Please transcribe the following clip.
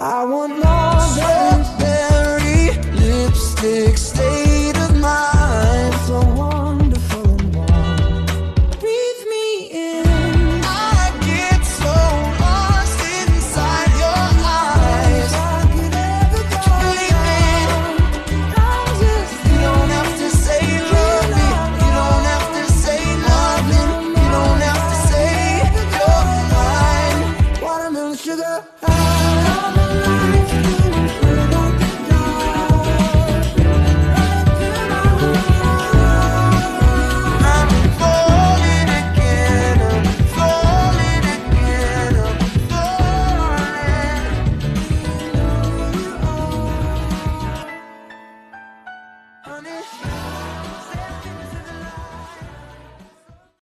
I want